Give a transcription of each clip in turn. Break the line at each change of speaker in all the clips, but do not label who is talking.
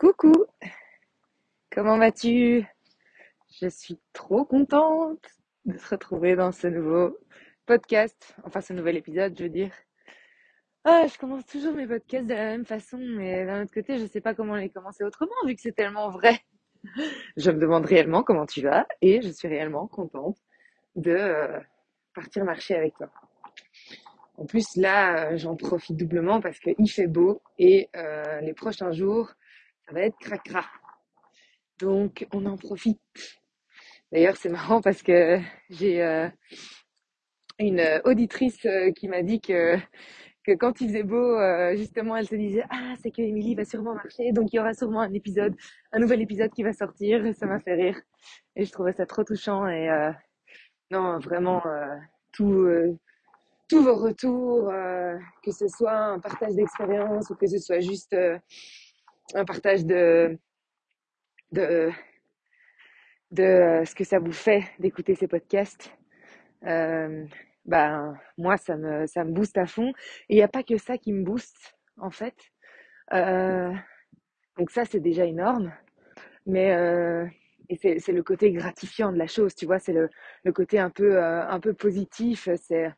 Coucou, comment vas-tu? Je suis trop contente de se retrouver dans ce nouveau podcast, enfin ce nouvel épisode, je veux dire. Ah, je commence toujours mes podcasts de la même façon, mais d'un autre côté, je sais pas comment les commencer autrement, vu que c'est tellement vrai. Je me demande réellement comment tu vas, et je suis réellement contente de euh, partir marcher avec toi. En plus, là, euh, j'en profite doublement parce qu'il fait beau et euh, les prochains jours, va être cracra. Donc, on en profite. D'ailleurs, c'est marrant parce que j'ai euh, une auditrice euh, qui m'a dit que, que quand il faisait beau, euh, justement, elle se disait Ah, c'est que Émilie va sûrement marcher, donc il y aura sûrement un épisode, un nouvel épisode qui va sortir. Ça m'a fait rire. Et je trouvais ça trop touchant. Et non, vraiment, euh, tout, tous vos retours, que ce soit un partage d'expérience ou que ce soit juste un partage de, de, de euh, ce que ça vous fait d'écouter ces podcasts. Euh, ben, moi, ça me, ça me booste à fond. Et il n'y a pas que ça qui me booste, en fait. Euh, donc ça, c'est déjà énorme. Mais euh, et c'est, le côté gratifiant de la chose, tu vois, c'est le, le côté un peu, un peu positif. C'est,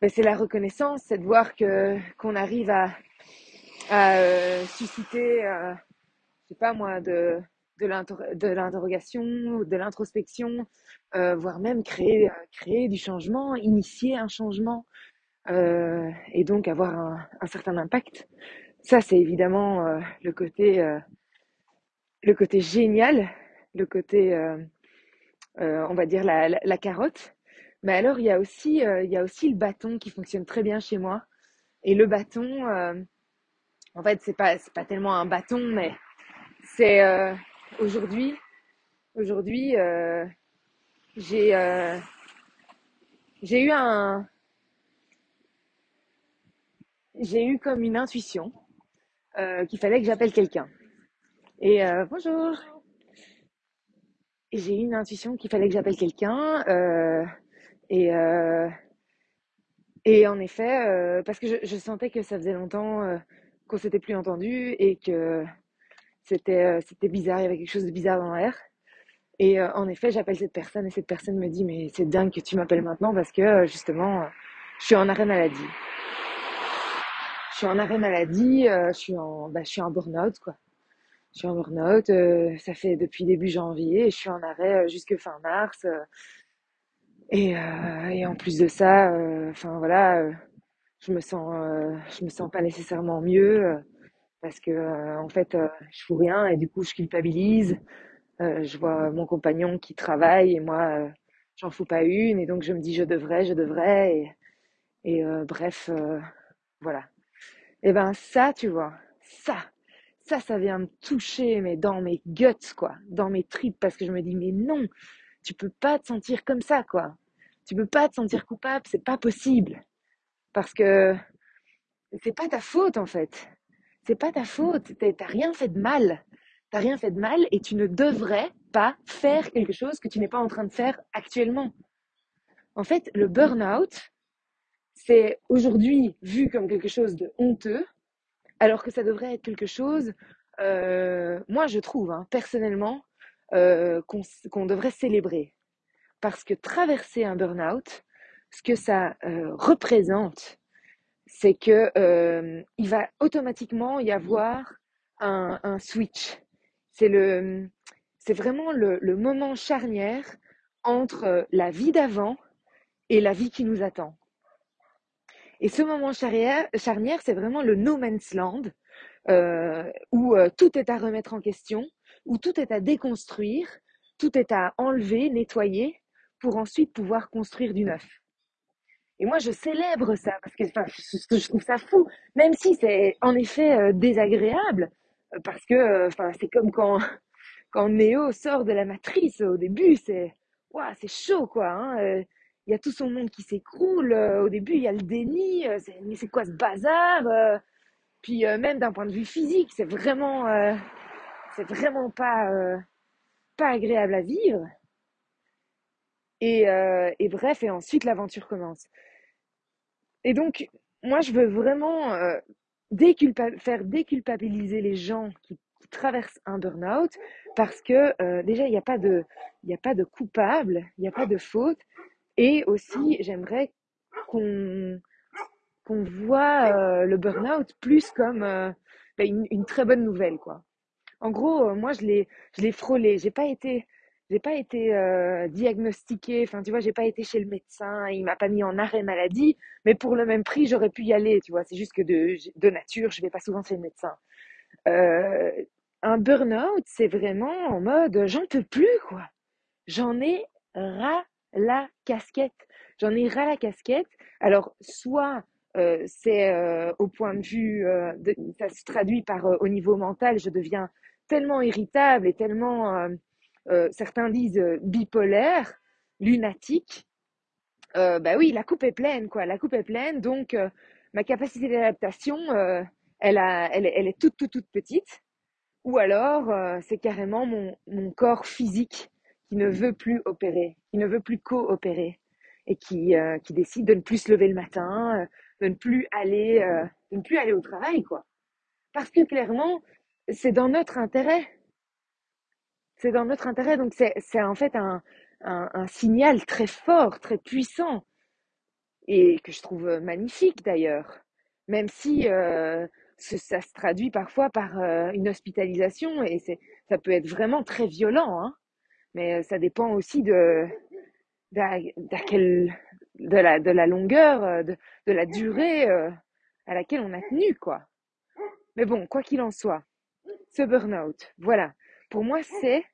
ben, la reconnaissance, c'est de voir qu'on arrive à, à euh, susciter, euh, je sais pas moi, de, de, l'inter- de l'interrogation, de l'introspection, euh, voire même créer, euh, créer du changement, initier un changement, et donc avoir un, certain impact. Ça, c'est évidemment le côté, le côté génial, le côté, on va dire la, la, carotte. Mais alors, il y a aussi, il y a aussi le bâton qui fonctionne très bien chez moi. Et le bâton, en fait, c'est pas, pas tellement un bâton, mais c'est euh, aujourd'hui, aujourd'hui, euh, j'ai, euh, j'ai eu un, j'ai eu comme une intuition qu'il fallait que j'appelle quelqu'un. Et bonjour. J'ai eu une intuition qu'il fallait que j'appelle quelqu'un. et en effet, parce que je, sentais que ça faisait longtemps qu'on s'était plus entendu et que c'était euh, c'était bizarre, il y avait quelque chose de bizarre dans l'air. Et euh, en effet, j'appelle cette personne et cette personne me dit mais c'est dingue que tu m'appelles maintenant parce que euh, justement, je suis en arrêt maladie. Je suis en arrêt maladie, je suis en bah, je suis en burn-out quoi. Je suis en burn-out, ça fait depuis début janvier et je suis en arrêt jusque fin mars. et, et en plus de ça, enfin voilà, je me sens euh, je me sens pas nécessairement mieux euh, parce que euh, en fait euh, je fous rien et du coup je culpabilise. Euh, je vois mon compagnon qui travaille et moi euh, j'en fous pas une et donc je me dis je devrais, je devrais et, et bref voilà. Et ben ça tu vois, ça ça ça vient me toucher mais dans mes guts quoi, dans mes tripes parce que je me dis mais non, tu peux pas te sentir comme ça quoi. Tu peux pas te sentir coupable, c'est pas possible parce que c'est pas ta faute en fait. C'est pas ta faute, T'as rien fait de mal. T'as rien fait de mal et tu ne devrais pas faire quelque chose que tu n'es pas en train de faire actuellement. En fait, le burn-out, c'est aujourd'hui vu comme quelque chose de honteux, alors que ça devrait être quelque chose, euh, moi je trouve, hein, personnellement, euh, qu'on devrait célébrer. Parce que traverser un burn-out, ce que ça euh, représente, c'est que euh, il va automatiquement y avoir un, un switch. C'est le, c'est vraiment le, le moment charnière entre euh, la vie d'avant et la vie qui nous attend. Et ce moment charnière, charnière c'est vraiment le no man's land, euh, où tout est à remettre en question, où tout est à déconstruire, tout est à enlever, nettoyer, pour ensuite pouvoir construire du neuf. Et moi, je célèbre ça parce que, enfin, je, trouve ça fou, même si c'est en effet euh, désagréable, euh, parce que, euh, enfin, c'est comme quand quand Neo sort de la matrice au début, c'est, ouah, c'est chaud quoi. hein, Il y a tout son monde qui s'écroule. au début, il y a le déni. mais c'est quoi ce bazar Puis même d'un point de vue physique, c'est vraiment, c'est vraiment pas pas agréable à vivre. Et, euh, et bref, et ensuite l'aventure commence. Et donc, moi, je veux vraiment euh, faire déculpabiliser les gens qui, qui traverse un burn-out parce que euh, déjà, il n'y a pas de, a pas de coupable, il n'y a pas de faute. Et aussi, j'aimerais qu'on qu'on voit euh, le burn-out plus comme ben, une, une, très bonne nouvelle, quoi. En gros, moi, je l'ai, je l'ai frôlé. J'ai pas été, j'ai pas été euh, diagnostiquée. Enfin, tu vois, j'ai pas été chez le médecin. Il m'a pas mis en arrêt maladie. Mais pour le même prix, j'aurais pu y aller. Tu vois, c'est juste que de, de nature, je vais pas souvent chez le médecin. Euh, un burn-out, c'est vraiment en mode, j'en peux plus, quoi. J'en ai ras la casquette. J'en ai ras la casquette. Alors, soit euh, c'est euh, au point de vue, ça se traduit par au niveau mental, je deviens tellement irritable et tellement, certains disent bipolaire, lunatique. bah oui, la coupe est pleine, quoi. La coupe est pleine, donc ma capacité d'adaptation, elle, a, elle, elle est toute, toute, toute petite. Ou alors, c'est carrément mon, mon corps physique qui ne veut plus opérer, qui ne veut plus coopérer et qui, euh, qui décide de ne plus se lever le matin, euh, de ne plus aller, euh, de ne plus aller au travail, quoi. Parce que clairement, c'est dans notre intérêt. C'est dans notre intérêt, donc c'est, en fait un, un, signal très fort, très puissant, et que je trouve magnifique d'ailleurs. Même si euh, ça se traduit parfois par euh, une hospitalisation, et ça peut être vraiment très violent, hein. mais ça dépend aussi de, quel, de, la, de la longueur, euh, de, de la durée euh, à laquelle on a tenu, quoi. Mais bon, quoi qu'il en soit, ce burn-out, voilà, pour moi, c'est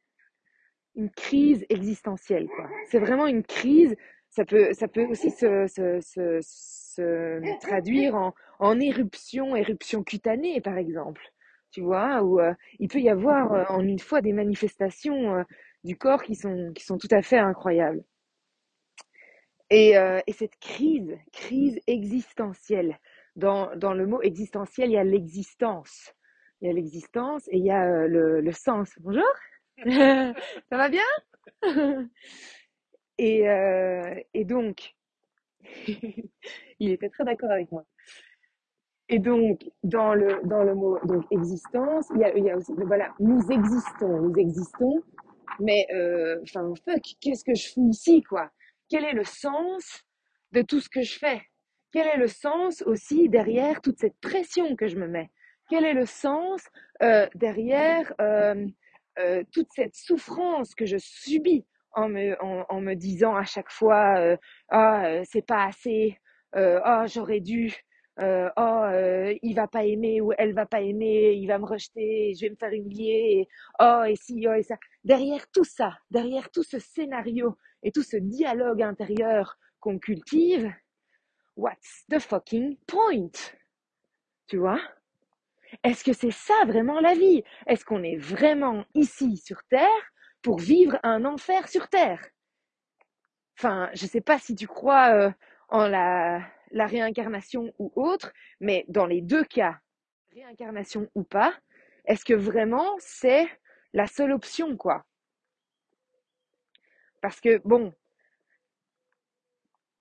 une crise existentielle. C'est vraiment une crise. Ça peut, ça peut aussi se, se, se, se traduire en, en éruption, éruption cutanée, par exemple. Tu vois, où euh, il peut y avoir euh, en une fois des manifestations euh, du corps qui sont, qui sont tout à fait incroyables. Et, et, cette crise, crise existentielle, dans, dans le mot existentiel, il y a l'existence. Il y a l'existence et il y a euh, le, le, sens. Bonjour. Ça va bien? Et, euh, et donc, il était très d'accord avec moi. Et donc, dans le, dans le mot donc, existence, il y, a, il y a aussi, voilà, nous existons, nous existons, mais, euh, enfin, fuck, qu'est-ce que je fous ici, quoi? Quel est le sens de tout ce que je fais? Quel est le sens aussi derrière toute cette pression que je me mets? Quel est le sens euh, derrière euh, euh, toute cette souffrance que je subis en me, en, en me disant à chaque fois euh, ah euh, c'est pas assez ah j'aurais dû euh, oh euh, il va pas aimer ou elle va pas aimer, il va me rejeter, je vais me faire humilier, oh et si, oh et ça. Derrière tout ça, derrière tout ce scénario et tout ce dialogue intérieur qu'on cultive, what's the fucking point? Tu vois? Est-ce que c'est ça vraiment la vie? Est-ce qu'on est vraiment ici sur Terre pour vivre un enfer sur Terre? Enfin, je sais pas si tu crois euh, en la, réincarnation ou autre, mais dans les deux cas, réincarnation ou pas, est-ce que vraiment c'est la seule option, quoi? Parce que, bon,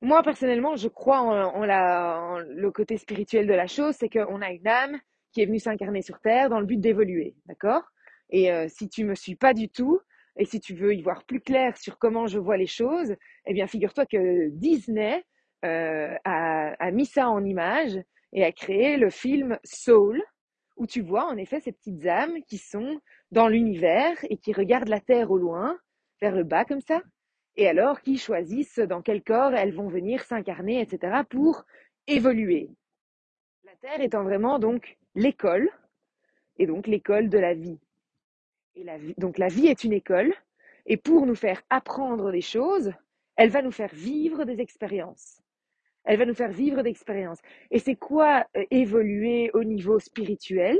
moi personnellement, je crois en, en, la, en le côté spirituel de la chose, c'est qu'on a une âme est venue s'incarner sur Terre dans le but d'évoluer, d'accord? Et euh, si tu me suis pas du tout, et si tu veux y voir plus clair sur comment je vois les choses, eh bien, figure-toi que Disney euh, a, a, mis ça en image et a créé le film Soul, où tu vois en effet ces petites âmes qui sont dans l'univers et qui regardent la Terre au loin, vers le bas comme ça, et alors qui choisissent dans quel corps elles vont venir s'incarner, etc., pour évoluer. La Terre étant vraiment donc l'école, et donc l'école de la vie. Et la vie. Donc la vie est une école, et pour nous faire apprendre des choses, elle va nous faire vivre des expériences. Elle va nous faire vivre d'expériences. Et c'est quoi euh, évoluer au niveau spirituel?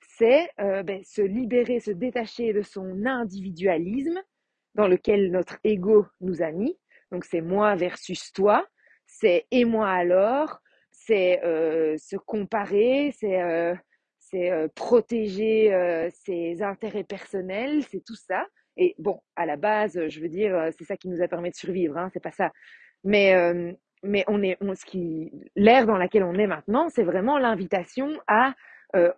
C'est euh, ben, se libérer, se détacher de son individualisme dans lequel notre ego nous a mis. Donc c'est moi versus toi, c'est et moi alors, c'est euh, se comparer, c'est euh, c'est euh, protéger ses intérêts personnels, c'est tout ça. Et bon, à la base, je veux dire, c'est ça qui nous a permis de survivre, hein, c'est pas ça. Mais mais on est, ce qui, l'ère dans laquelle on est maintenant, c'est vraiment l'invitation à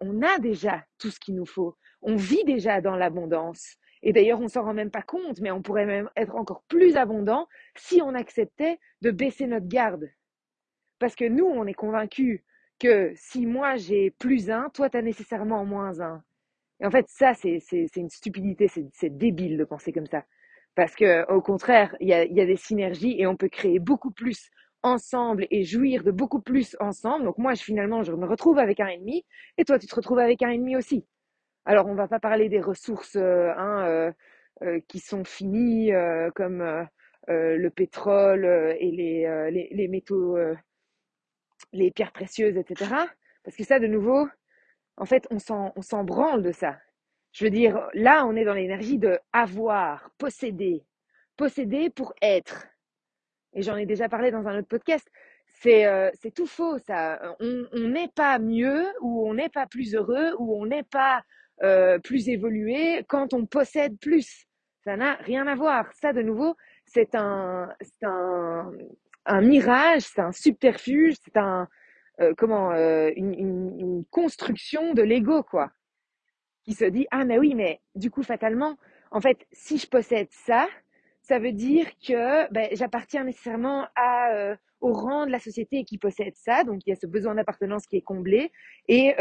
on a déjà tout ce qu'il nous faut. On vit déjà dans l'abondance. Et d'ailleurs, on s'en rend même pas compte, mais on pourrait même être encore plus abondant si on acceptait de baisser notre garde. Parce que nous, on est convaincus que si moi j'ai plus un, toi tu as nécessairement moins un. Et en fait, ça, c'est une stupidité, c'est débile de penser comme ça. Parce que, au contraire, il y a, y a des synergies et on peut créer beaucoup plus ensemble et jouir de beaucoup plus ensemble. Donc moi, finalement, je me retrouve avec un ennemi et toi, tu te retrouves avec un ennemi aussi. Alors, on va pas parler des ressources euh, hein, euh, euh, qui sont finies, comme le pétrole et les, les, les métaux, les pierres précieuses, etc. Parce que ça, de nouveau, en fait, on s'en branle de ça. Je veux dire, là, on est dans l'énergie de avoir, posséder, posséder pour être et j'en ai déjà parlé dans un autre podcast, c'est euh, tout faux ça. On n'est pas mieux ou on n'est pas plus heureux ou on n'est pas euh, plus évolué quand on possède plus. Ça n'a rien à voir. Ça, de nouveau, c'est un, un, un mirage, c'est un subterfuge, c'est un euh, comment euh, une, construction de l'ego quoi, qui se dit ah mais oui mais du coup fatalement en fait si je possède ça ça veut dire que ben, j'appartiens nécessairement à, euh, au rang de la société qui possède ça, donc il y a ce besoin d'appartenance qui est comblé, et,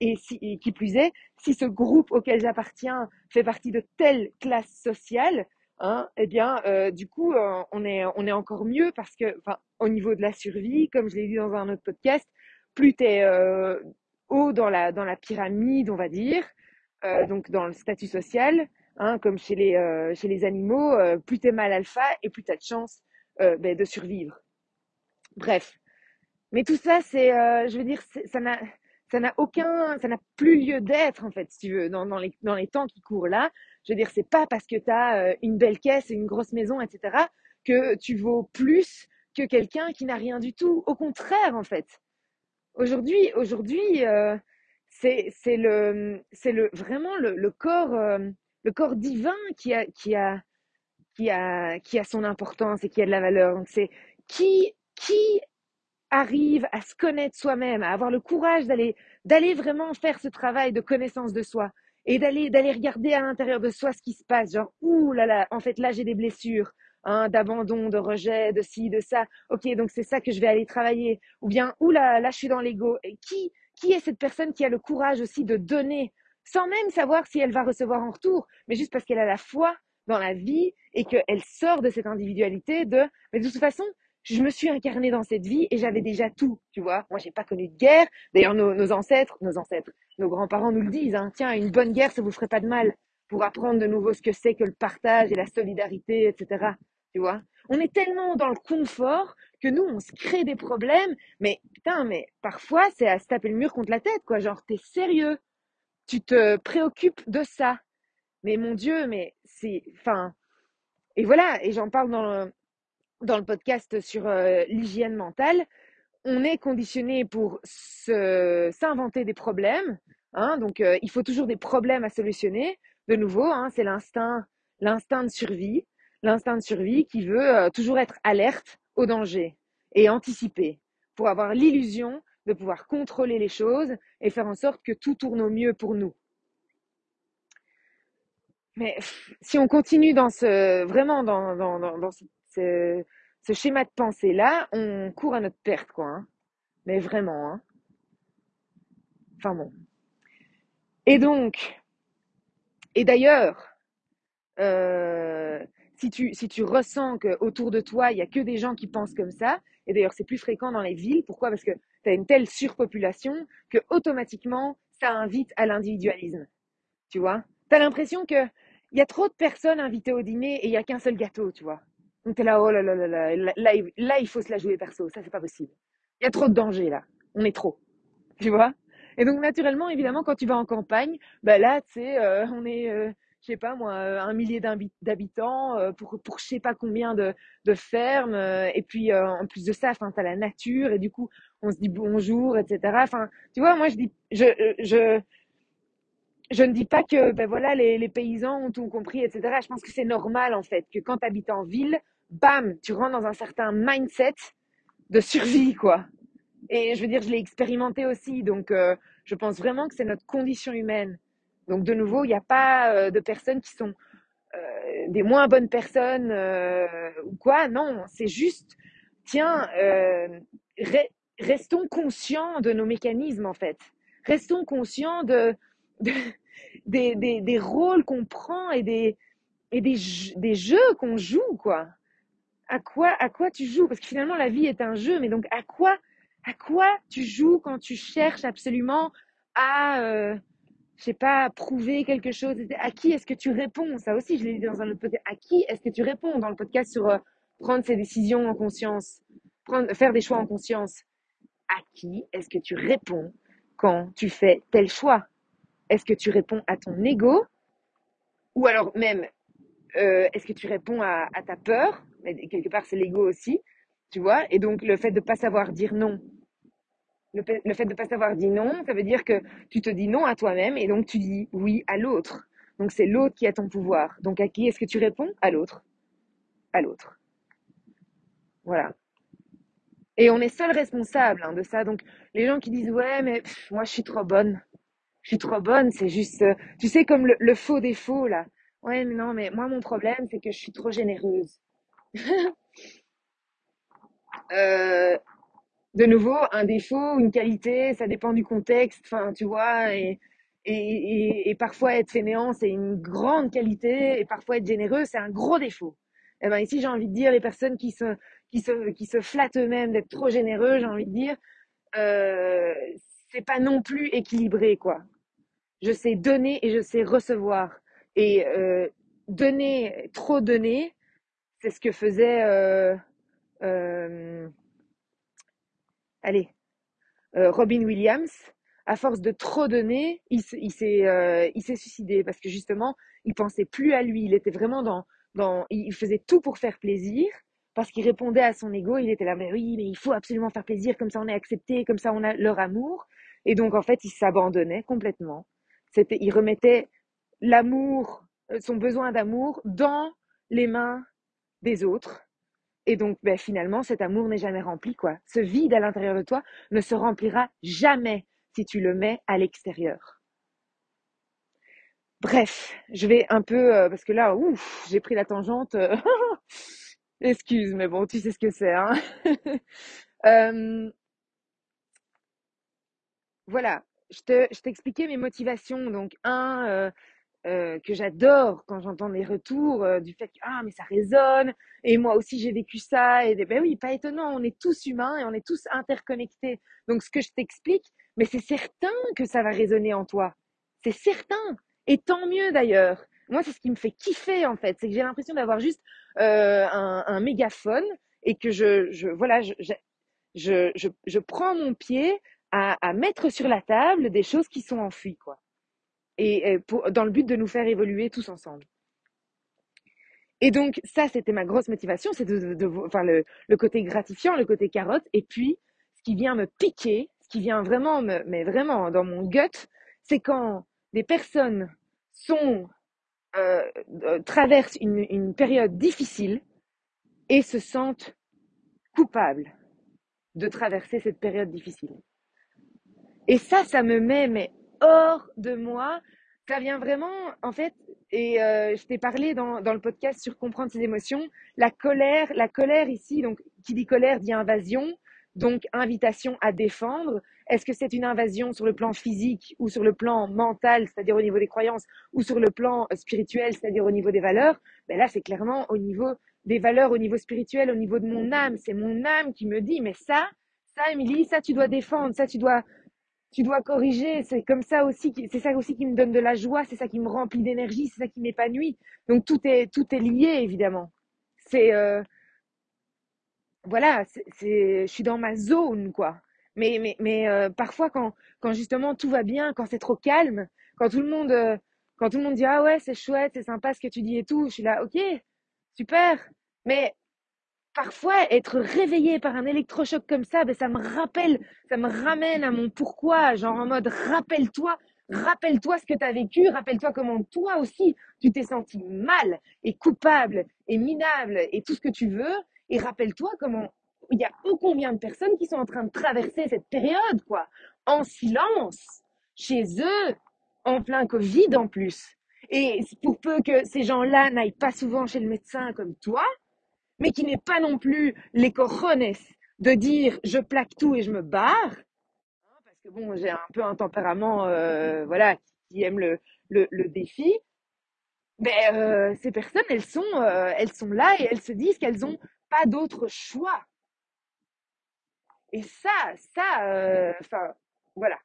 et, qui plus est, si ce groupe auquel j'appartiens fait partie de telle classe sociale, hein, eh bien, euh, du coup, euh, on, est, on est encore mieux parce que, enfin, au niveau de la survie, comme je l'ai dit dans un autre podcast, plus tu es euh, haut dans la, dans la pyramide, on va dire, euh, donc dans le statut social, Hein, comme chez les, euh, chez les animaux, euh, plus t'es mal alpha et plus t'as de chance ben, de survivre. Bref. Mais tout ça, c'est, je veux dire, ça n'a, ça n'a aucun, ça n'a plus lieu d'être en fait, si tu veux, dans, dans, les, dans les temps qui courent là. Je veux dire, c'est pas parce que tu as une belle caisse et une grosse maison, etc., que tu vaux plus que quelqu'un qui n'a rien du tout. Au contraire, en fait. Aujourd'hui, aujourd'hui, euh, c'est, le, c'est le, vraiment le, le corps, le corps divin qui a, qui a, qui a, qui a son importance et qui a de la valeur. Donc c'est qui, qui arrive à se connaître soi-même, à avoir le courage d'aller, d'aller vraiment faire ce travail de connaissance de soi et d'aller, d'aller regarder à l'intérieur de soi ce qui se passe. Genre, ouh là là, en fait là j'ai des blessures. Hein, d'abandon, de rejet, de ci, de ça. Ok, donc c'est ça que je vais aller travailler. Ou bien, ouh là, là je suis dans l'ego. Qui, qui est cette personne qui a le courage aussi de donner sans même savoir si elle va recevoir en retour, mais juste parce qu'elle a la foi dans la vie et qu'elle sort de cette individualité de, mais de toute façon, je me suis incarnée dans cette vie et j'avais déjà tout, tu vois. Moi, j'ai pas connu de guerre. D'ailleurs, nos, ancêtres, nos ancêtres, nos grands-parents nous le disent, hein, tiens, une bonne guerre, ça vous ferait pas de mal pour apprendre de nouveau ce que c'est que le partage et la solidarité, etc. Tu vois. On est tellement dans le confort que nous, on se crée des problèmes, mais putain, mais parfois, c'est à se taper le mur contre la tête, quoi. Genre, t'es sérieux tu te préoccupes de ça. Mais mon Dieu, mais c'est, enfin, et voilà, et j'en parle dans le, dans le podcast sur euh, l'hygiène mentale. On est conditionné pour s'inventer des problèmes, hein, donc euh, il faut toujours des problèmes à solutionner. De nouveau, hein, c'est l'instinct, l'instinct de survie, l'instinct de survie qui veut euh, toujours être alerte au danger et anticiper pour avoir l'illusion de pouvoir contrôler les choses et faire en sorte que tout tourne au mieux pour nous. Mais si on continue dans ce, vraiment dans, dans, dans, ce, schéma de pensée-là, on court à notre perte, quoi. Hein. Mais vraiment. Hein. Enfin bon. Et donc, et d'ailleurs, euh, si tu, si tu ressens qu'autour de toi, il n'y a que des gens qui pensent comme ça, et d'ailleurs c'est plus fréquent dans les villes, pourquoi? Parce que tu as une telle surpopulation que automatiquement, ça invite à l'individualisme. Tu vois? Tu as l'impression qu'il y a trop de personnes invitées au dîner et il n'y a qu'un seul gâteau, tu vois. Tu es là, oh là là là là, là, là, il faut se la jouer perso, ça c'est pas possible. Il y a trop de danger là, on est trop. Tu vois? Et donc naturellement, évidemment, quand tu vas en campagne, bah là, tu sais, euh, on est... Euh, je sais pas moi, euh, un millier d'habitants euh, pour, pour je sais pas combien de, de fermes. Et puis en plus de ça, enfin, t'as la nature et du coup, on se dit bonjour, etc. Enfin, tu vois, moi je dis, je, je, je ne dis pas que ben voilà les, les paysans ont tout compris, etc. Je pense que c'est normal en fait que quand tu habites en ville, bam, tu rentres dans un certain mindset de survie quoi. Et je veux dire, je l'ai expérimenté aussi, donc Je pense vraiment que c'est notre condition humaine. Donc de nouveau, il n'y a pas euh, de personnes qui sont euh, des moins bonnes personnes euh, ou quoi. Non, c'est juste, tiens, restons conscients de nos mécanismes en fait. Restons conscients de, des, des, des, rôles qu'on prend et des, et des, des jeux qu'on joue, quoi. À quoi, à quoi tu joues? Parce que finalement, la vie est un jeu, mais donc à quoi, à quoi tu joues quand tu cherches absolument à, euh, je sais pas, prouver quelque chose? À qui est-ce que tu réponds? Ça aussi, je l'ai dit dans un autre podcast. À qui est-ce que tu réponds dans le podcast sur euh, prendre ses décisions en conscience, prendre, faire des choix en conscience? À qui est-ce que tu réponds quand tu fais tel choix? Est-ce que tu réponds à ton ego? Ou alors même, euh, est-ce que tu réponds à, ta peur? Mais quelque part, c'est l'ego aussi, tu vois Et donc, le fait de pas savoir dire non, le, fait de pas savoir dire non, ça veut dire que tu te dis non à toi-même et donc tu dis oui à l'autre. Donc, c'est l'autre qui a ton pouvoir. Donc, à qui est-ce que tu réponds? À l'autre. À l'autre. Voilà. Et on est seul responsable hein, de ça. Donc, les gens qui disent ouais, mais moi je suis trop bonne, je suis trop bonne, c'est juste, euh, tu sais, comme le, faux défaut là. Ouais, mais non, mais moi mon problème c'est que je suis trop généreuse. euh, de nouveau, un défaut, une qualité, ça dépend du contexte, enfin, tu vois, et, et, et, parfois être fainéant, c'est une grande qualité, et parfois être généreux, c'est un gros défaut. Et eh ben ici, j'ai envie de dire, les personnes qui se, qui se, qui se flattent eux-mêmes d'être trop généreux, j'ai envie de dire, euh, c'est pas non plus équilibré, quoi. Je sais donner et je sais recevoir. Et euh, donner, trop donner, c'est ce que faisait, euh, euh, allez, euh, Robin Williams. À force de trop donner, il, il s'est, suicidé parce que justement, il pensait plus à lui. Il était vraiment dans, dans, il faisait tout pour faire plaisir parce qu'il répondait à son ego. Il était là, mais oui, mais il faut absolument faire plaisir, comme ça on est accepté, comme ça on a leur amour. Et donc en fait, il s'abandonnait complètement. C'était, il remettait l'amour, son besoin d'amour dans les mains des autres. Et donc, ben, finalement, cet amour n'est jamais rempli, quoi. Ce vide à l'intérieur de toi ne se remplira jamais si tu le mets à l'extérieur. Bref, je vais un peu, euh, parce que là, ouf, j'ai pris la tangente. Euh, Excuse, mais bon, tu sais ce que c'est. Hein euh, voilà, je t'expliquais je mes motivations. Donc, un, euh, que j'adore quand j'entends les retours euh, du fait que ah mais ça résonne et moi aussi j'ai vécu ça et ben oui pas étonnant on est tous humains et on est tous interconnectés. Donc ce que je t'explique mais c'est certain que ça va résonner en toi. C'est certain et tant mieux d'ailleurs. Moi c'est ce qui me fait kiffer en fait. C'est que j'ai l'impression d'avoir juste euh, un, mégaphone et que je, je voilà, je, je, je, je, prends mon pied à, à, mettre sur la table des choses qui sont enfuies, quoi. Et, dans le but de nous faire évoluer tous ensemble. Et donc, ça, c'était ma grosse motivation, c'est de, de, enfin, le, le, côté gratifiant, le côté carotte. Et puis, ce qui vient me piquer, ce qui vient vraiment me, mais vraiment dans mon gut, c'est quand des personnes sont euh, euh, traversent une, une période difficile et se sentent coupables de traverser cette période difficile. Et ça, ça me met hors de moi. Ça vient vraiment, en fait, et euh, je t'ai parlé dans, dans le podcast sur comprendre ses émotions, la colère, la colère ici, donc qui dit colère dit invasion, donc invitation à défendre. Est-ce que c'est une invasion sur le plan physique ou sur le plan mental, c'est-à-dire au niveau des croyances, ou sur le plan euh, spirituel, c'est-à-dire au niveau des valeurs? Ben Là, c'est clairement au niveau des valeurs, au niveau spirituel, au niveau de mon âme. C'est mon âme qui me dit, mais ça, ça, Émilie, ça, tu dois défendre, ça, tu dois, tu dois corriger. C'est comme ça aussi, c'est ça aussi qui me donne de la joie, c'est ça qui me remplit d'énergie, c'est ça qui m'épanouit. Donc tout est, tout est lié, évidemment. C'est, euh, voilà, c'est, je suis dans ma zone, quoi. Mais, mais, mais euh, parfois, quand, quand justement tout va bien, quand c'est trop calme, quand tout le monde, euh, quand tout le monde dit ah ouais c'est chouette, c'est sympa ce que tu dis et tout, je suis là ok super. Mais parfois être réveillé par un électrochoc comme ça, ben ça me rappelle, ça me ramène à mon pourquoi, genre en mode rappelle-toi, rappelle-toi ce que tu as vécu, rappelle-toi comment toi aussi tu t'es senti mal et coupable et minable et tout ce que tu veux, et rappelle-toi comment il y a ô combien de personnes qui sont en train de traverser cette période, quoi, en silence. chez eux en plein Covid en plus. Et pour peu que ces gens-là n'aillent pas souvent chez le médecin comme toi, mais qui n'aient pas non plus les cojones de dire je plaque tout et je me barre, hein, parce que bon, j'ai un peu un tempérament, euh, voilà, qui aime le, le, défi. Ben, euh, ces personnes, elles sont, euh, elles sont là et elles se disent qu'elles ont pas d'autre choix. Et ça, ça, enfin, voilà.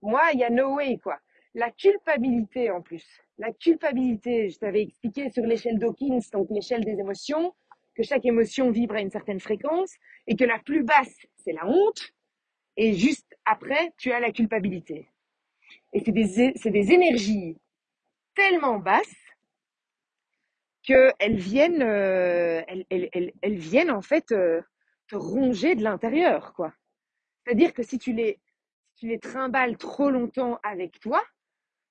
Moi, il y a no way, quoi. La culpabilité, en plus. La culpabilité, je t'avais expliqué sur l'échelle Dawkins, donc l'échelle des émotions, que chaque émotion vibre à une certaine fréquence et que la plus basse, c'est la honte. Et juste après, tu as la culpabilité. Et c'est des, c'est des énergies tellement basses qu'elles viennent, euh, elles, elles, elles, viennent en fait euh, te ronger de l'intérieur, quoi. C'est-à-dire que si tu les, si tu les trimbales trop longtemps avec toi,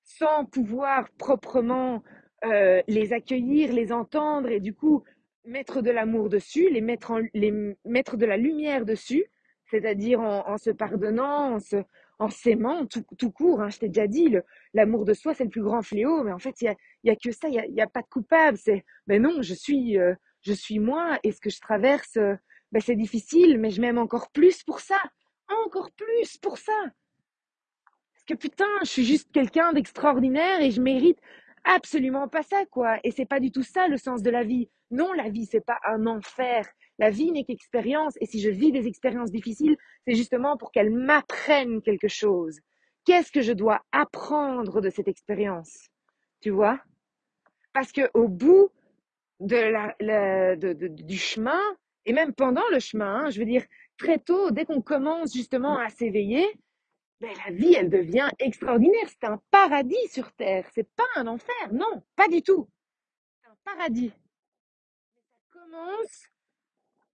sans pouvoir proprement euh, les accueillir, les entendre et du coup mettre de l'amour dessus, les mettre, en, les mettre de la lumière dessus, c'est-à-dire en, se pardonnant, en se, en s'aimant tout, tout court. Hein, je t'ai déjà dit, l'amour de soi, c'est le plus grand fléau, mais en fait, il y a, y a que ça, il y a, y a, pas de coupable. C'est, ben non, je suis, euh, je suis moi, et ce que je traverse, euh, ben c'est difficile, mais je m'aime encore plus pour ça, encore plus pour ça. Parce que putain, je suis juste quelqu'un d'extraordinaire et je mérite absolument pas ça, quoi. Et c'est pas du tout ça le sens de la vie. Non, la vie, c'est pas un enfer. La vie n'est qu'expérience. Et si je vis des expériences difficiles, c'est justement pour qu'elles m'apprennent quelque chose. Qu'est-ce que je dois apprendre de cette expérience? Tu vois? Parce que au bout de la, la de, de, du chemin, et même pendant le chemin, hein, je veux dire, très tôt, dès qu'on commence justement à s'éveiller, ben, la vie, elle devient extraordinaire. C'est un paradis sur Terre. C'est pas un enfer. Non, pas du tout. C'est un paradis. Ça commence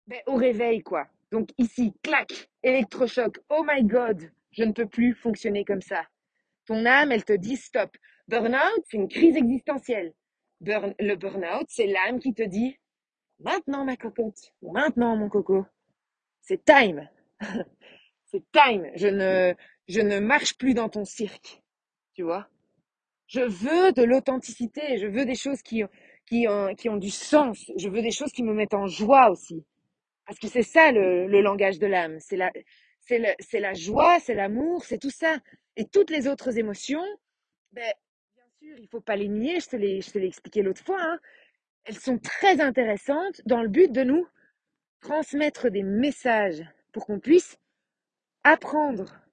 ben, au réveil, quoi. Donc ici, clac, électrochoc. Oh my God, je ne peux plus fonctionner comme ça. Ton âme, elle te dit stop. Burnout, c'est une crise existentielle. Le burnout, c'est l'âme qui te dit maintenant ma cocotte, maintenant mon coco, c'est time. c'est time. Je ne, je ne marche plus dans ton cirque. Tu vois? Je veux de l'authenticité. Je veux des choses qui, qui, ont, qui ont du sens. Je veux des choses qui me mettent en joie aussi. Parce que c'est ça le, le langage de l'âme. C'est la, c'est le, c'est la joie, c'est l'amour, c'est tout ça. Et toutes les autres émotions, ben, bien sûr, il faut pas les nier. Je te l'ai, je te l'ai expliqué l'autre fois. Hein. Elles sont très intéressantes dans le but de nous transmettre des messages pour qu'on puisse apprendre.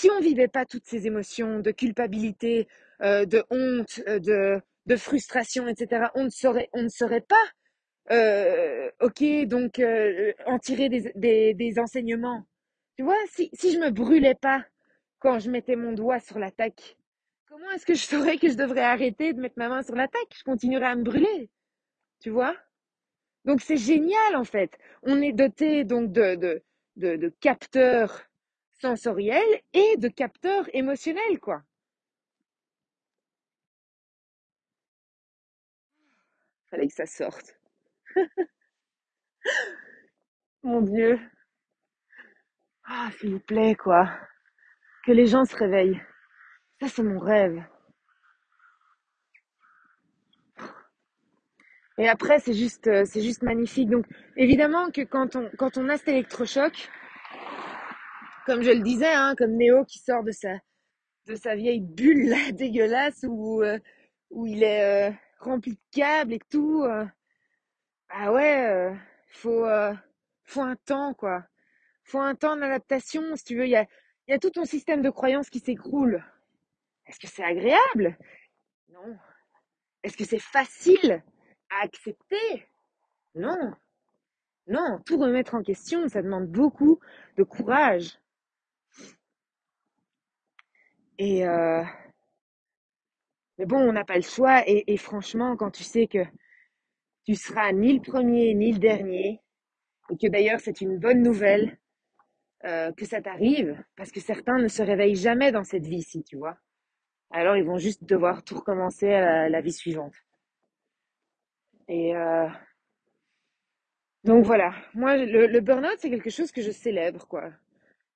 Si on vivait pas toutes ces émotions de culpabilité, euh, de honte, euh, de, de frustration, etc., on ne saurait, on ne pas euh, ok, donc en tirer des, des, enseignements. Tu vois, si, si je me brûlais pas quand je mettais mon doigt sur l'attaque, comment est-ce que je saurais que je devrais arrêter de mettre ma main sur l'attaque? Je continuerais à me brûler. Tu vois? Donc c'est génial en fait. On est doté donc de, de, de capteurs sensoriels et de capteurs émotionnels, quoi. Fallait que ça sorte. Mon Dieu. Ah, s'il vous plaît, quoi. Que les gens se réveillent. Ça, c'est mon rêve. Et après, c'est juste, euh, c'est juste magnifique. Donc, évidemment que quand on, quand on a cet électrochoc, comme je le disais, hein, comme Néo qui sort de sa, de sa vieille bulle dégueulasse où, euh, où il est euh, rempli de câbles et tout. Euh, ah ouais, faut, faut un temps, quoi. Faut un temps d'adaptation, si tu veux. Il y a, y a tout ton système de croyances qui s'écroule. Est-ce que c'est agréable? Non. Est-ce que c'est facile à accepter? Non. Non, tout remettre en question, ça demande beaucoup de courage. Et euh, mais bon, on n'a pas le choix. Et, franchement, quand tu sais que tu seras ni le premier ni le dernier, et que d'ailleurs c'est une bonne nouvelle euh, que ça t'arrive, parce que certains ne se réveillent jamais dans cette vie-ci, tu vois. Alors ils vont juste devoir tout recommencer à la, la vie suivante. Et euh, donc voilà, moi le, burn-out c'est quelque chose que je célèbre, quoi.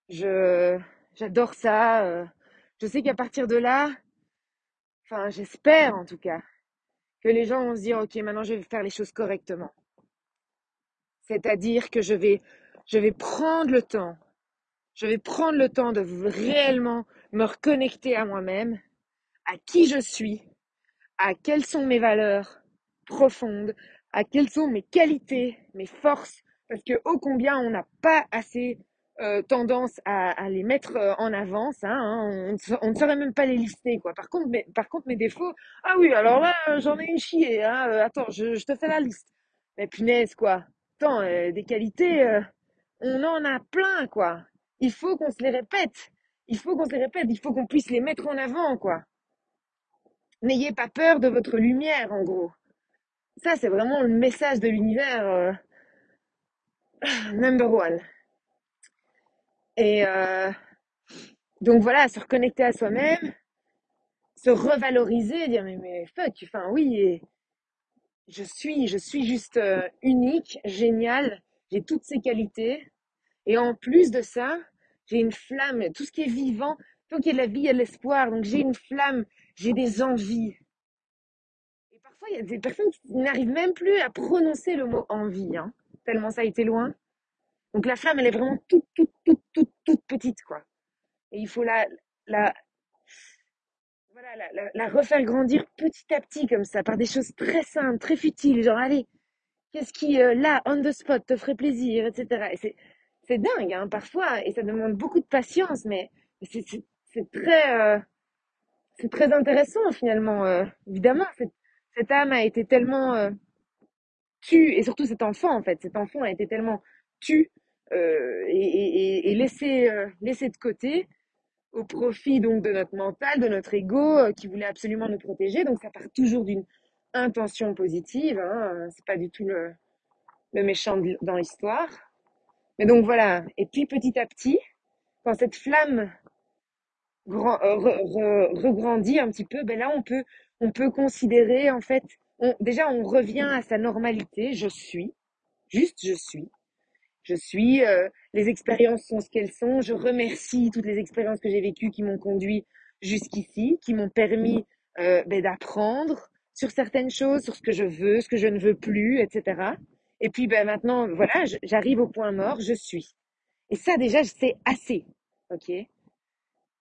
Je J'adore ça. euh. Je sais qu'à partir de là, enfin, j'espère en tout cas, que les gens vont se dire, ok, maintenant je vais faire les choses correctement. C'est-à-dire que je vais, je vais prendre le temps, je vais prendre le temps de réellement me reconnecter à moi-même, à qui je suis, à quelles sont mes valeurs profondes, à quelles sont mes qualités, mes forces, parce que ô combien on n'a pas assez euh, tendance à, à, les mettre euh, en avance, hein, hein, on, ne saurait même pas les lister, quoi. Par contre, mes, par contre, mes défauts, ah oui, alors là, j'en ai une chier, hein, euh, attends, je, je, te fais la liste. Mais punaise, quoi. Attends, euh, des qualités, euh, on en a plein, quoi. Il faut qu'on se les répète. Il faut qu'on se les répète. Il faut qu'on puisse les mettre en avant, quoi. N'ayez pas peur de votre lumière, en gros. Ça, c'est vraiment le message de l'univers euh, number one. Et euh, donc voilà, se reconnecter à soi-même, se revaloriser, dire mais, mais fuck, enfin oui, je suis, je suis juste euh, unique, génial, j'ai toutes ces qualités. Et en plus de ça, j'ai une flamme, tout ce qui est vivant, tant qu'il y a de la vie, il y a de l'espoir. Donc j'ai une flamme, j'ai des envies. Et parfois, il y a des personnes qui n'arrivent même plus à prononcer le mot envie, hein, tellement ça a été loin. Donc la flamme, elle est vraiment toute, toute, toute, toute, toute petite, quoi. Et il faut la, la, refaire grandir petit à petit, comme ça, par des choses très simples, très futiles, genre, allez, qu'est-ce qui, euh, là, on the spot, te ferait plaisir, etc. Et c'est, dingue, hein, parfois, et ça demande beaucoup de patience, mais c'est, très, euh, c'est très intéressant, finalement. Euh, évidemment, cette, cette âme a été tellement tue, et surtout cet enfant, en fait, cet enfant a été tellement tue euh, et, et, et euh, de côté au profit donc de notre mental, de notre ego euh, qui voulait absolument nous protéger. Donc ça part toujours d'une intention positive, hein, c'est pas du tout le, le méchant dans l'histoire. Mais donc voilà, et puis petit à petit, quand cette flamme grand, re- re- regrandit un petit peu, ben là on peut, on peut considérer en fait, déjà on revient à sa normalité, je suis, juste je suis. Je suis, euh, les expériences sont ce qu'elles sont. Je remercie toutes les expériences que j'ai vécues qui m'ont conduit jusqu'ici, qui m'ont permis euh, ben, d'apprendre sur certaines choses, sur ce que je veux, ce que je ne veux plus, etc. Et puis ben, maintenant, voilà, j'arrive au point mort, je suis. Et ça déjà, c'est assez, ok?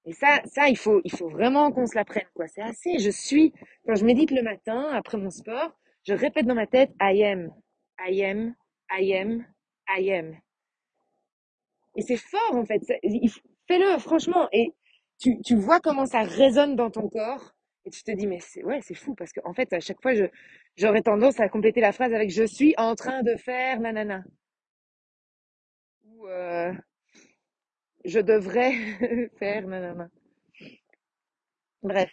Et ça, ça, il faut, il faut vraiment qu'on se l'apprenne, quoi. C'est assez. Je suis. Quand je médite le matin après mon sport, je répète dans ma tête, I am, I am, I am, I am. Et c'est fort, en fait. Fais-le, franchement. Et tu, tu vois comment ça résonne dans ton corps. Et tu te dis, mais c'est, ouais, c'est fou. Parce qu'en fait, à chaque fois, je, j'aurais tendance à compléter la phrase avec je suis en train de faire nanana. Ou euh, je devrais faire nanana. Bref.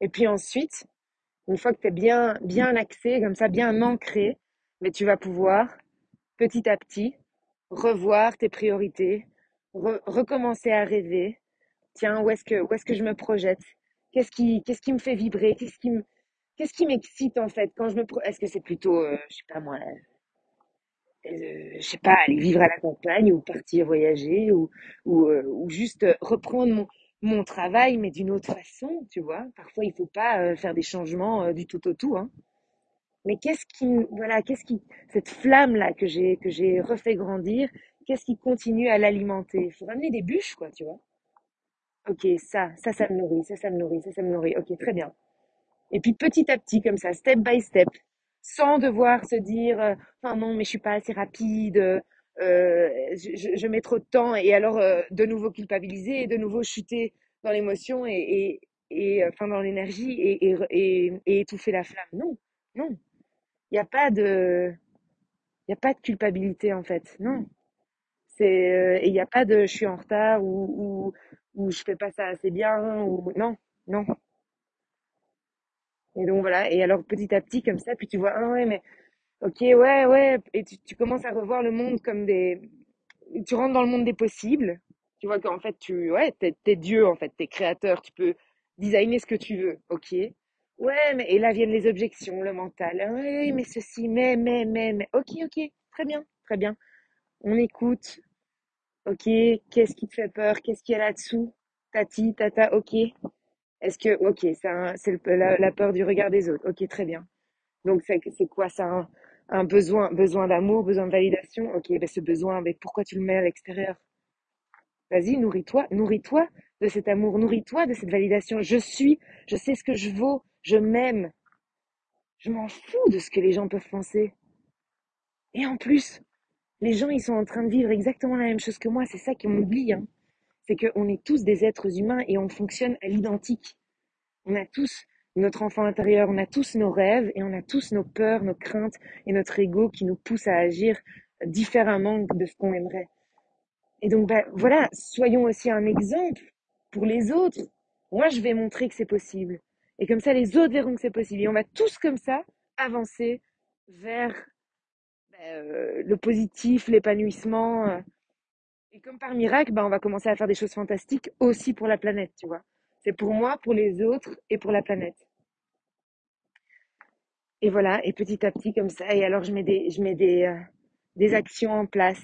Et puis ensuite, une fois que tu es bien, bien axé, comme ça, bien ancré, mais tu vas pouvoir, petit à petit, revoir tes priorités, re- recommencer à rêver, tiens, où est-ce que, est-ce que je me projette? Qu'est-ce qui, qu'est-ce qui me fait vibrer? Qu'est-ce qui m'excite en fait quand je me, est-ce que c'est plutôt, euh, je sais pas moi, euh, je sais pas, aller vivre à la campagne ou partir voyager ou, ou, euh, ou juste euh, reprendre mon, mon travail mais d'une autre façon, tu vois? Parfois, il faut pas faire des changements du tout au tout, hein. Mais qu'est-ce qui, voilà, qu'est-ce qui, cette flamme-là que j'ai, que j'ai refait grandir, qu'est-ce qui continue à l'alimenter? Il faut ramener des bûches, quoi, tu vois? Ok, ça, ça, ça me nourrit, ça, ça me nourrit, ça, ça me nourrit. Ok, très bien. Et puis petit à petit, comme ça, step by step, sans devoir se dire, euh, enfin non, mais je suis pas assez rapide, euh, je, mets trop de temps, et alors euh, de nouveau culpabiliser, de nouveau chuter dans l'émotion et, et, et enfin dans l'énergie et, et, et étouffer la flamme. Non, non, il n'y a pas de, il a pas de culpabilité en fait. Non, c'est, euh, il n'y a pas de, je suis en retard ou, ou, ou je fais pas ça assez bien ou non, non. Et donc voilà, et alors petit à petit comme ça, puis tu vois, ah ouais, mais ok, ouais, ouais, et tu, tu commences à revoir le monde comme des... Tu rentres dans le monde des possibles, tu vois qu'en fait, tu, ouais, t'es, t'es Dieu, en fait, t'es créateur, tu peux designer ce que tu veux, ok. Ouais, mais, et là viennent les objections, le mental, Ah ouais, mais ceci, mais, mais, mais, mais, ok, ok, très bien, très bien. On écoute, Ok, qu'est-ce qui te fait peur? Qu'est-ce qu'il y a là-dessous? Tati, tata, ok. Est-ce que, ok, c'est la, la peur du regard des autres. Ok, très bien. Donc, c'est c'est quoi? Ça? Un, besoin, besoin d'amour, besoin de validation? Ok, ben ce besoin, mais pourquoi tu le mets à l'extérieur? Vas-y, nourris-toi, nourris-toi de cet amour, nourris-toi de cette validation. Je suis, je sais ce que je vaux, je m'aime. Je m'en fous de ce que les gens peuvent penser. Et en plus, les gens, ils sont en train de vivre exactement la même chose que moi. C'est ça qu'on oublie, hein. C'est qu'on est tous des êtres humains et on fonctionne à l'identique. On a tous notre enfant intérieur, on a tous nos rêves et on a tous nos peurs, nos craintes et notre ego qui nous pousse à agir différemment de ce qu'on aimerait. Et donc, bah, voilà, soyons aussi un exemple pour les autres. Moi, je vais montrer que c'est possible. Et comme ça, les autres verront que c'est possible. Et on va tous comme ça avancer vers bah, euh, le positif, l'épanouissement. euh. Et comme par miracle, bah, on va commencer à faire des choses fantastiques aussi pour la planète. C'est pour moi, pour les autres et pour la planète. Et voilà, et petit à petit comme ça. Et alors, je mets des, euh, des actions en place.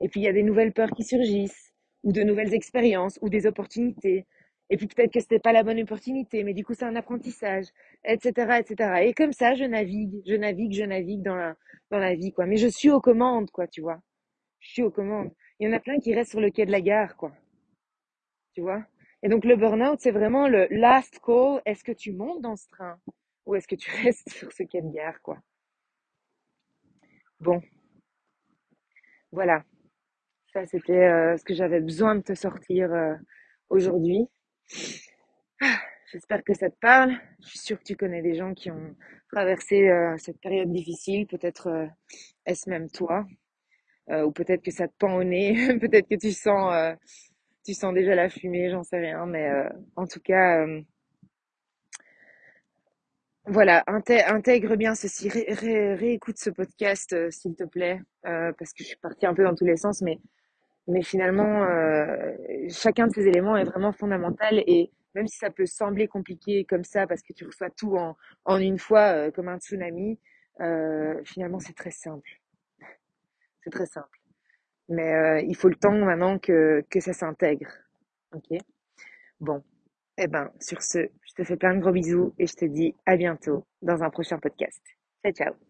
Et puis, il y a des nouvelles peurs qui surgissent, ou de nouvelles expériences, ou des opportunités. Et puis, peut-être que c'était pas la bonne opportunité, mais du coup, c'est un apprentissage, etc., etc. Et comme ça, je navigue, je navigue, je navigue dans la, dans la vie, quoi. Mais je suis aux commandes, quoi, tu vois. Je suis aux commandes. Il y en a plein qui restent sur le quai de la gare, quoi. Tu vois? Et donc, le burn-out, c'est vraiment le last call. Est-ce que tu montes dans ce train? Ou est-ce que tu restes sur ce quai de gare, quoi? Bon, voilà. Ça, c'était euh, ce que j'avais besoin de te sortir euh, aujourd'hui. J'espère que ça te parle. Je suis sûre que tu connais des gens qui ont traversé euh, cette période difficile. Peut-être euh, est-ce même toi, euh, ou peut-être que ça te pend au nez. peut-être que tu sens, tu sens déjà la fumée. J'en sais rien, mais en tout cas, voilà, intègre bien ceci. Ré- ré- réécoute ce podcast, s'il te plaît, parce que je suis partie un peu dans tous les sens, mais Mais finalement, euh, chacun de ces éléments est vraiment fondamental et même si ça peut sembler compliqué comme ça parce que tu reçois tout en, en une fois euh, comme un tsunami, euh, finalement c'est très simple. C'est très simple. Mais il faut le temps maintenant que, que ça s'intègre. Ok? Bon. Eh ben, sur ce, je te fais plein de gros bisous et je te dis à bientôt dans un prochain podcast. Ciao, ciao.